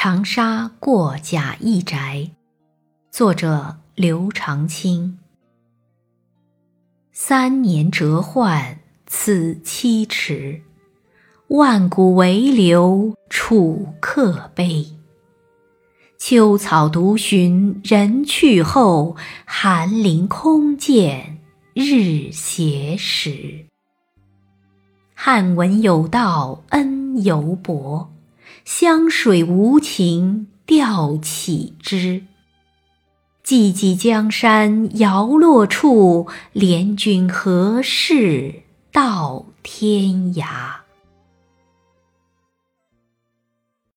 长沙过贾谊宅，作者刘长卿。三年谪宦此期迟，万古为留楚客悲。秋草独寻人去后，寒林空见日斜时。汉文有道恩犹薄，湘水无情调岂知？寂寂江山摇落处，怜君何事到天涯？